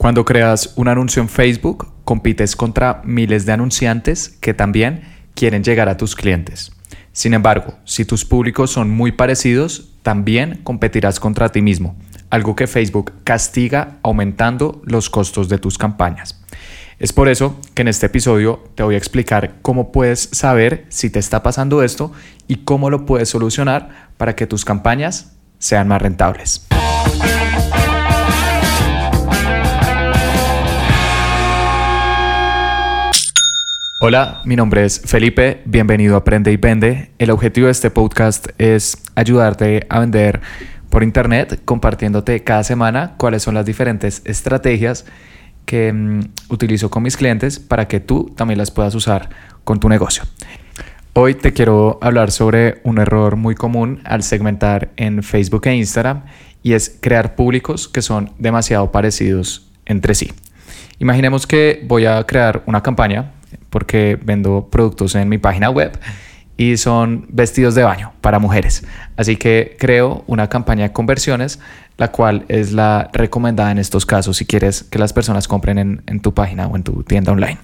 Cuando creas un anuncio en Facebook, compites contra miles de anunciantes que también quieren llegar a tus clientes. Sin embargo, si tus públicos son muy parecidos, también competirás contra ti mismo, algo que Facebook castiga aumentando los costos de tus campañas. Es por eso que en este episodio te voy a explicar cómo puedes saber si te está pasando esto y cómo lo puedes solucionar para que tus campañas sean más rentables. Hola, mi nombre es Felipe, bienvenido a Aprende y Vende. El objetivo de este podcast es ayudarte a vender por internet, compartiéndote cada semana cuáles son las diferentes estrategias que mm, utilizo con mis clientes para que tú también las puedas usar con tu negocio. Hoy te quiero hablar sobre un error muy común al segmentar en Facebook e Instagram y es crear públicos que son demasiado parecidos entre sí. Imaginemos que voy a crear una campaña porque vendo productos en mi página web y son vestidos de baño para mujeres. Así que creo una campaña de conversiones, la cual es la recomendada en estos casos si quieres que las personas compren en, tu página o en tu tienda online.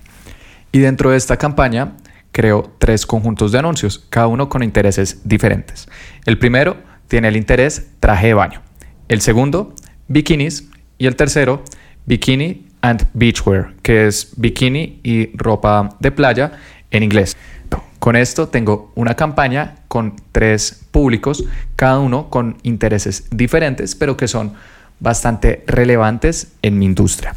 Y dentro de esta campaña creo tres conjuntos de anuncios, cada uno con intereses diferentes. El primero tiene el interés traje de baño. El segundo, bikinis. Y el tercero, bikini and beachwear, que es bikini y ropa de playa en inglés. Con esto tengo una campaña con tres públicos, cada uno con intereses diferentes, pero que son bastante relevantes en mi industria.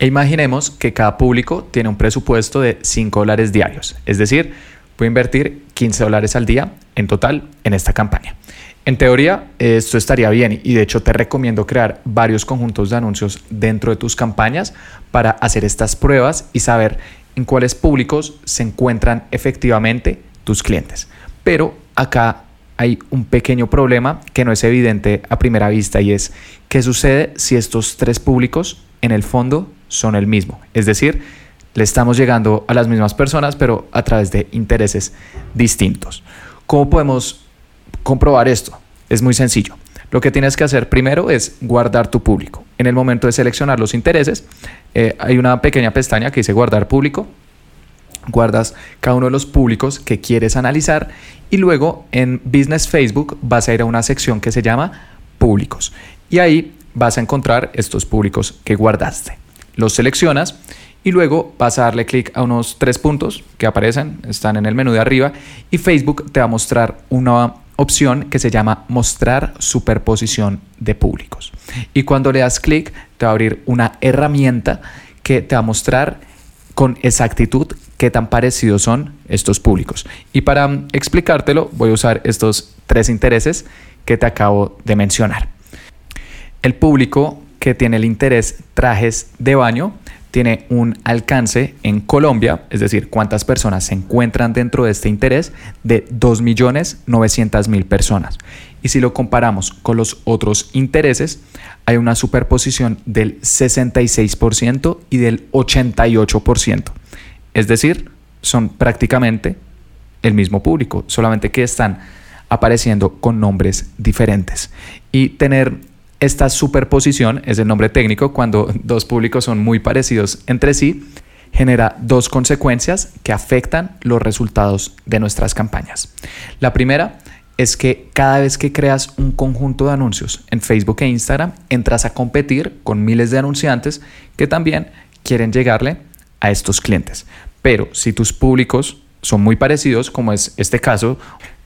E imaginemos que cada público tiene un presupuesto de 5 dólares diarios, es decir, voy a invertir 15 dólares al día en total en esta campaña. En teoría, esto estaría bien y de hecho te recomiendo crear varios conjuntos de anuncios dentro de tus campañas para hacer estas pruebas y saber en cuáles públicos se encuentran efectivamente tus clientes. Pero acá hay un pequeño problema que no es evidente a primera vista y es qué sucede si estos tres públicos en el fondo son el mismo. Es decir, le estamos llegando a las mismas personas pero a través de intereses distintos. ¿Cómo podemos comprobar esto? Es muy sencillo. Lo que tienes que hacer primero es guardar tu público. En el momento de seleccionar los intereses, eh, hay una pequeña pestaña que dice guardar público. Guardas cada uno de los públicos que quieres analizar y luego en Business Facebook vas a ir a una sección que se llama públicos y ahí vas a encontrar estos públicos que guardaste. Los seleccionas y luego vas a darle clic a unos tres puntos que aparecen, están en el menú de arriba y Facebook te va a mostrar una opción que se llama mostrar superposición de públicos. Y cuando le das clic, te va a abrir una herramienta que te va a mostrar con exactitud qué tan parecidos son estos públicos. Y para explicártelo, voy a usar estos tres intereses que te acabo de mencionar. El público que tiene el interés trajes de baño tiene un alcance en Colombia, es decir, cuántas personas se encuentran dentro de este interés, de 2.900.000 personas. Y si lo comparamos con los otros intereses, hay una superposición del 66% y del 88%. Es decir, son prácticamente el mismo público, solamente que están apareciendo con nombres diferentes. Y tener esta superposición es el nombre técnico cuando dos públicos son muy parecidos entre sí, genera dos consecuencias que afectan los resultados de nuestras campañas. La primera es que cada vez que creas un conjunto de anuncios en Facebook e Instagram, entras a competir con miles de anunciantes que también quieren llegarle a estos clientes. Pero si tus públicos son muy parecidos, como es este caso,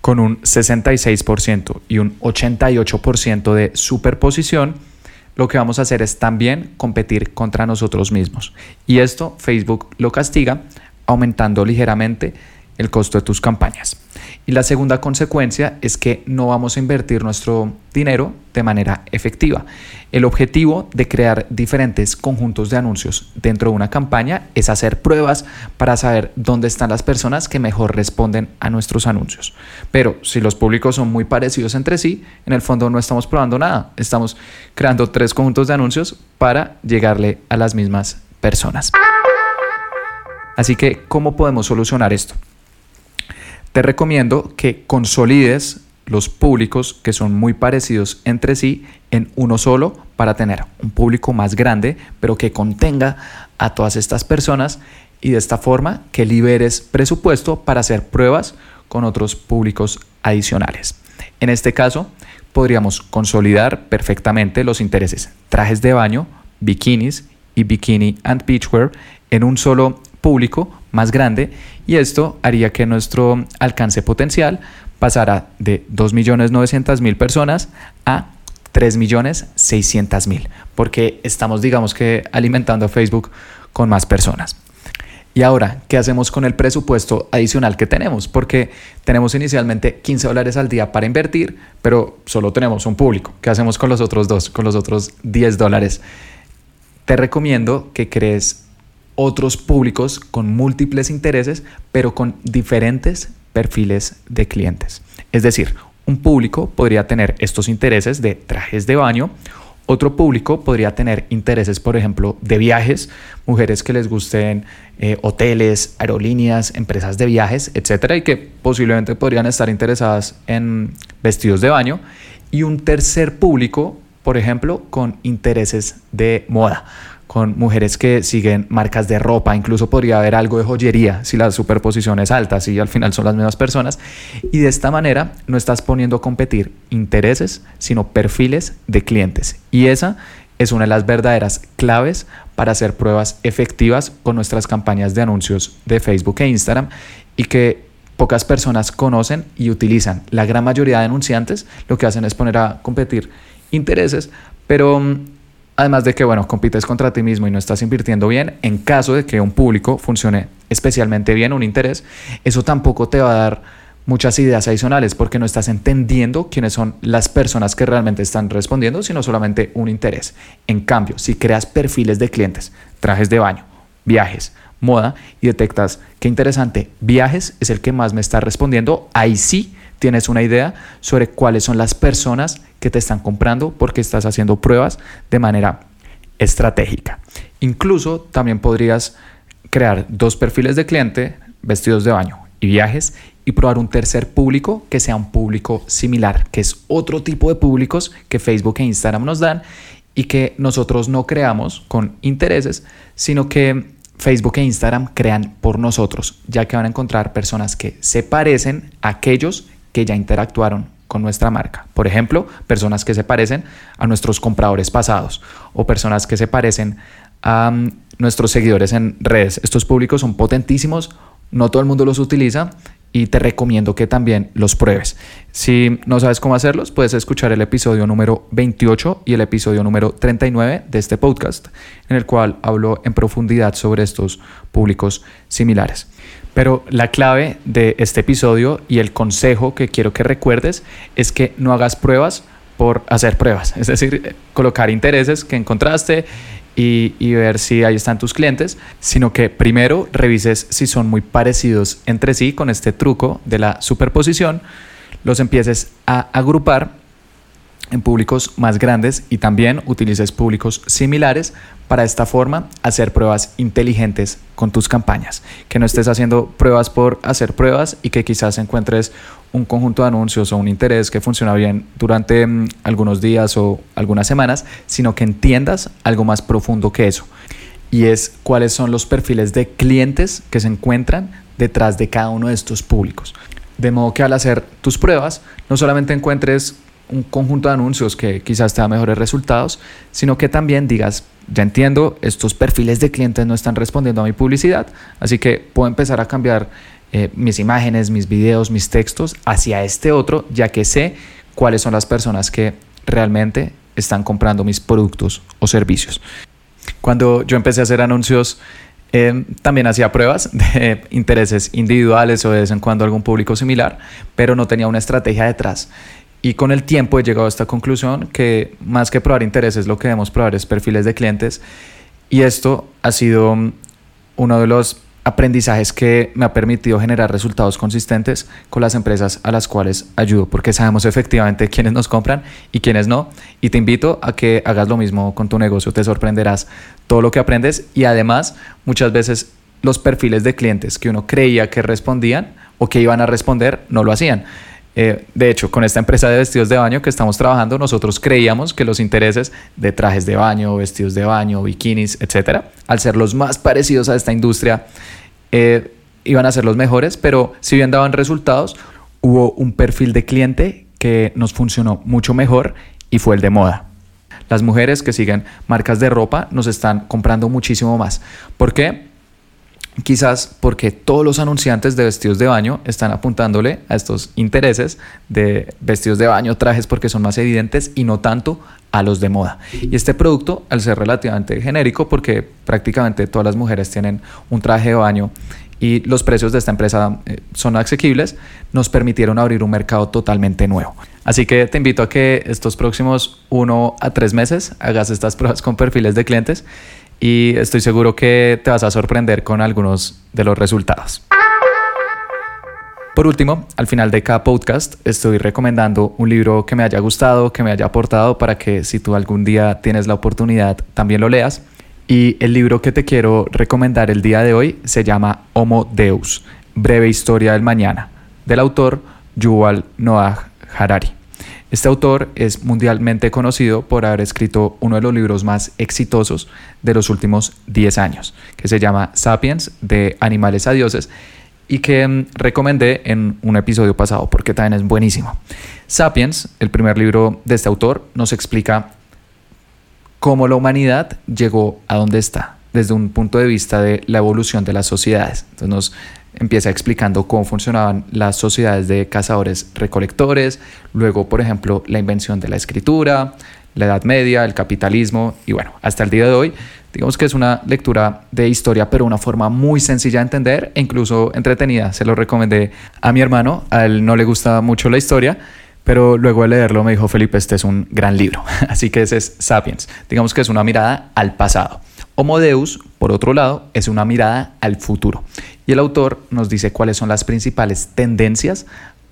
con un 66% y un 88% de superposición, lo que vamos a hacer es también competir contra nosotros mismos. Y esto Facebook lo castiga aumentando ligeramente el costo de tus campañas. Y la segunda consecuencia es que no vamos a invertir nuestro dinero de manera efectiva. El objetivo de crear diferentes conjuntos de anuncios dentro de una campaña es hacer pruebas para saber dónde están las personas que mejor responden a nuestros anuncios. Pero si los públicos son muy parecidos entre sí, en el fondo no estamos probando nada. Estamos creando tres conjuntos de anuncios para llegarle a las mismas personas. Así que, ¿cómo podemos solucionar esto? Te recomiendo que consolides los públicos que son muy parecidos entre sí en uno solo para tener un público más grande, pero que contenga a todas estas personas y de esta forma que liberes presupuesto para hacer pruebas con otros públicos adicionales. En este caso, podríamos consolidar perfectamente los intereses trajes de baño, bikinis y bikini and beachwear en un solo público más grande y esto haría que nuestro alcance potencial pasara de 2.900.000 personas a 3.600.000 porque estamos digamos que alimentando a Facebook con más personas. Y ahora, ¿qué hacemos con el presupuesto adicional que tenemos? Porque tenemos inicialmente 15 dólares al día para invertir, pero solo tenemos un público. ¿Qué hacemos con los otros dos, con los otros 10 dólares? Te recomiendo que crees otros públicos con múltiples intereses, pero con diferentes perfiles de clientes. Es decir, un público podría tener estos intereses de trajes de baño, otro público podría tener intereses, por ejemplo, de viajes, mujeres que les gusten eh, hoteles, aerolíneas, empresas de viajes, etcétera, y que posiblemente podrían estar interesadas en vestidos de baño. Y un tercer público, por ejemplo, con intereses de moda con mujeres que siguen marcas de ropa, incluso podría haber algo de joyería si la superposición es alta, si al final son las mismas personas. Y de esta manera no estás poniendo a competir intereses, sino perfiles de clientes. Y esa es una de las verdaderas claves para hacer pruebas efectivas con nuestras campañas de anuncios de Facebook e Instagram y que pocas personas conocen y utilizan. La gran mayoría de anunciantes lo que hacen es poner a competir intereses, pero mm, Además de que, bueno, compites contra ti mismo y no estás invirtiendo bien, en caso de que un público funcione especialmente bien, un interés, eso tampoco te va a dar muchas ideas adicionales porque no estás entendiendo quiénes son las personas que realmente están respondiendo, sino solamente un interés. En cambio, si creas perfiles de clientes, trajes de baño, viajes, moda y detectas qué interesante, viajes es el que más me está respondiendo, ahí sí tienes una idea sobre cuáles son las personas que te están comprando porque estás haciendo pruebas de manera estratégica. Incluso también podrías crear dos perfiles de cliente, vestidos de baño y viajes, y probar un tercer público que sea un público similar, que es otro tipo de públicos que Facebook e Instagram nos dan y que nosotros no creamos con intereses, sino que Facebook e Instagram crean por nosotros, ya que van a encontrar personas que se parecen a aquellos que ya interactuaron con nuestra marca. Por ejemplo, personas que se parecen a nuestros compradores pasados o personas que se parecen a mm, nuestros seguidores en redes. Estos públicos son potentísimos, no todo el mundo los utiliza y te recomiendo que también los pruebes. Si no sabes cómo hacerlos, puedes escuchar el episodio número 28 y el episodio número 39 de este podcast, en el cual hablo en profundidad sobre estos públicos similares. Pero la clave de este episodio y el consejo que quiero que recuerdes es que no hagas pruebas por hacer pruebas, es decir, colocar intereses que encontraste y, y, ver si ahí están tus clientes, sino que primero revises si son muy parecidos entre sí con este truco de la superposición, los empieces a agrupar en públicos más grandes y también utilices públicos similares para esta forma hacer pruebas inteligentes con tus campañas. Que no estés haciendo pruebas por hacer pruebas y que quizás encuentres un conjunto de anuncios o un interés que funciona bien durante mm, algunos días o algunas semanas, sino que entiendas algo más profundo que eso. Y es cuáles son los perfiles de clientes que se encuentran detrás de cada uno de estos públicos. De modo que al hacer tus pruebas, no solamente encuentres un conjunto de anuncios que quizás te da mejores resultados, sino que también digas, ya entiendo, estos perfiles de clientes no están respondiendo a mi publicidad, así que puedo empezar a cambiar eh, mis imágenes, mis videos, mis textos hacia este otro, ya que sé cuáles son las personas que realmente están comprando mis productos o servicios. Cuando yo empecé a hacer anuncios, eh, también hacía pruebas de intereses individuales o de vez en cuando algún público similar, pero no tenía una estrategia detrás. Y con el tiempo he llegado a esta conclusión que más que probar intereses, lo que debemos probar es perfiles de clientes. Y esto ha sido mm, uno de los aprendizajes que me ha permitido generar resultados consistentes con las empresas a las cuales ayudo, porque sabemos efectivamente quiénes nos compran y quiénes no. Y te invito a que hagas lo mismo con tu negocio, te sorprenderás todo lo que aprendes y además muchas veces los perfiles de clientes que uno creía que respondían o que iban a responder no lo hacían. Eh, de hecho, con esta empresa de vestidos de baño que estamos trabajando, nosotros creíamos que los intereses de trajes de baño, vestidos de baño, bikinis, etcétera, al ser los más parecidos a esta industria, eh, iban a ser los mejores, pero si bien daban resultados, hubo un perfil de cliente que nos funcionó mucho mejor y fue el de moda. Las mujeres que siguen marcas de ropa nos están comprando muchísimo más. ¿Por qué? Quizás porque todos los anunciantes de vestidos de baño están apuntándole a estos intereses de vestidos de baño, trajes porque son más evidentes y no tanto a los de moda. Y este producto, al ser relativamente genérico, porque prácticamente todas las mujeres tienen un traje de baño y los precios de esta empresa eh, son asequibles, nos permitieron abrir un mercado totalmente nuevo. Así que te invito a que estos próximos uno a tres meses hagas estas pruebas con perfiles de clientes y estoy seguro que te vas a sorprender con algunos de los resultados. Por último, al final de cada podcast estoy recomendando un libro que me haya gustado, que me haya aportado para que si tú algún día tienes la oportunidad también lo leas. Y el libro que te quiero recomendar el día de hoy se llama Homo Deus, breve historia del mañana, del autor Yuval Noah Harari. Este autor es mundialmente conocido por haber escrito uno de los libros más exitosos de los últimos 10 años, que se llama Sapiens, de animales a dioses, y que mm, recomendé en un episodio pasado porque también es buenísimo. Sapiens, el primer libro de este autor, nos explica cómo la humanidad llegó a donde está, desde un punto de vista de la evolución de las sociedades. Entonces nos empieza explicando cómo funcionaban las sociedades de cazadores recolectores, luego, por ejemplo, la invención de la escritura, la Edad Media, el capitalismo y bueno, hasta el día de hoy, digamos que es una lectura de historia, pero una forma muy sencilla de entender e incluso entretenida. Se lo recomendé a mi hermano, a él no le gusta mucho la historia, pero luego de leerlo me dijo, Felipe, este es un gran libro. Así que ese es Sapiens. Digamos que es una mirada al pasado. Homo Deus, por otro lado, es una mirada al futuro. Y el autor nos dice cuáles son las principales tendencias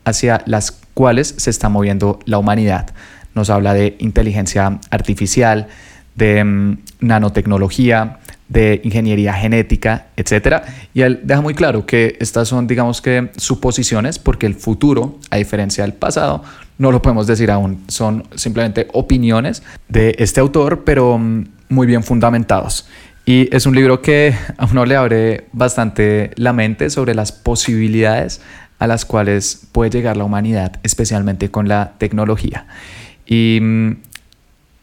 hacia las cuales se está moviendo la humanidad. Nos habla de inteligencia artificial, de mm, nanotecnología, de ingeniería genética, etc. Y él deja muy claro que estas son, digamos que, suposiciones, porque el futuro, a diferencia del pasado, no lo podemos decir aún. Son simplemente opiniones de este autor, pero mm, muy bien fundamentados. Y es un libro que a uno le abre bastante la mente sobre las posibilidades a las cuales puede llegar la humanidad, especialmente con la tecnología. Y mm,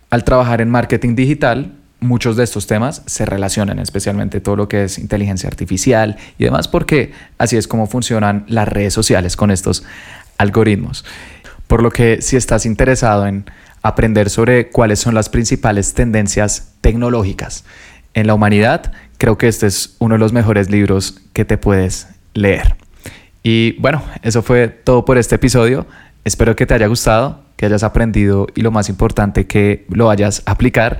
al trabajar en marketing digital, muchos de estos temas se relacionan, especialmente todo lo que es inteligencia artificial y demás, porque así es como funcionan las redes sociales con estos algoritmos. Por lo que si estás interesado en aprender sobre cuáles son las principales tendencias tecnológicas en la humanidad, creo que este es uno de los mejores libros que te puedes leer. Y bueno, eso fue todo por este episodio. Espero que te haya gustado, que hayas aprendido y lo más importante, que lo vayas a aplicar.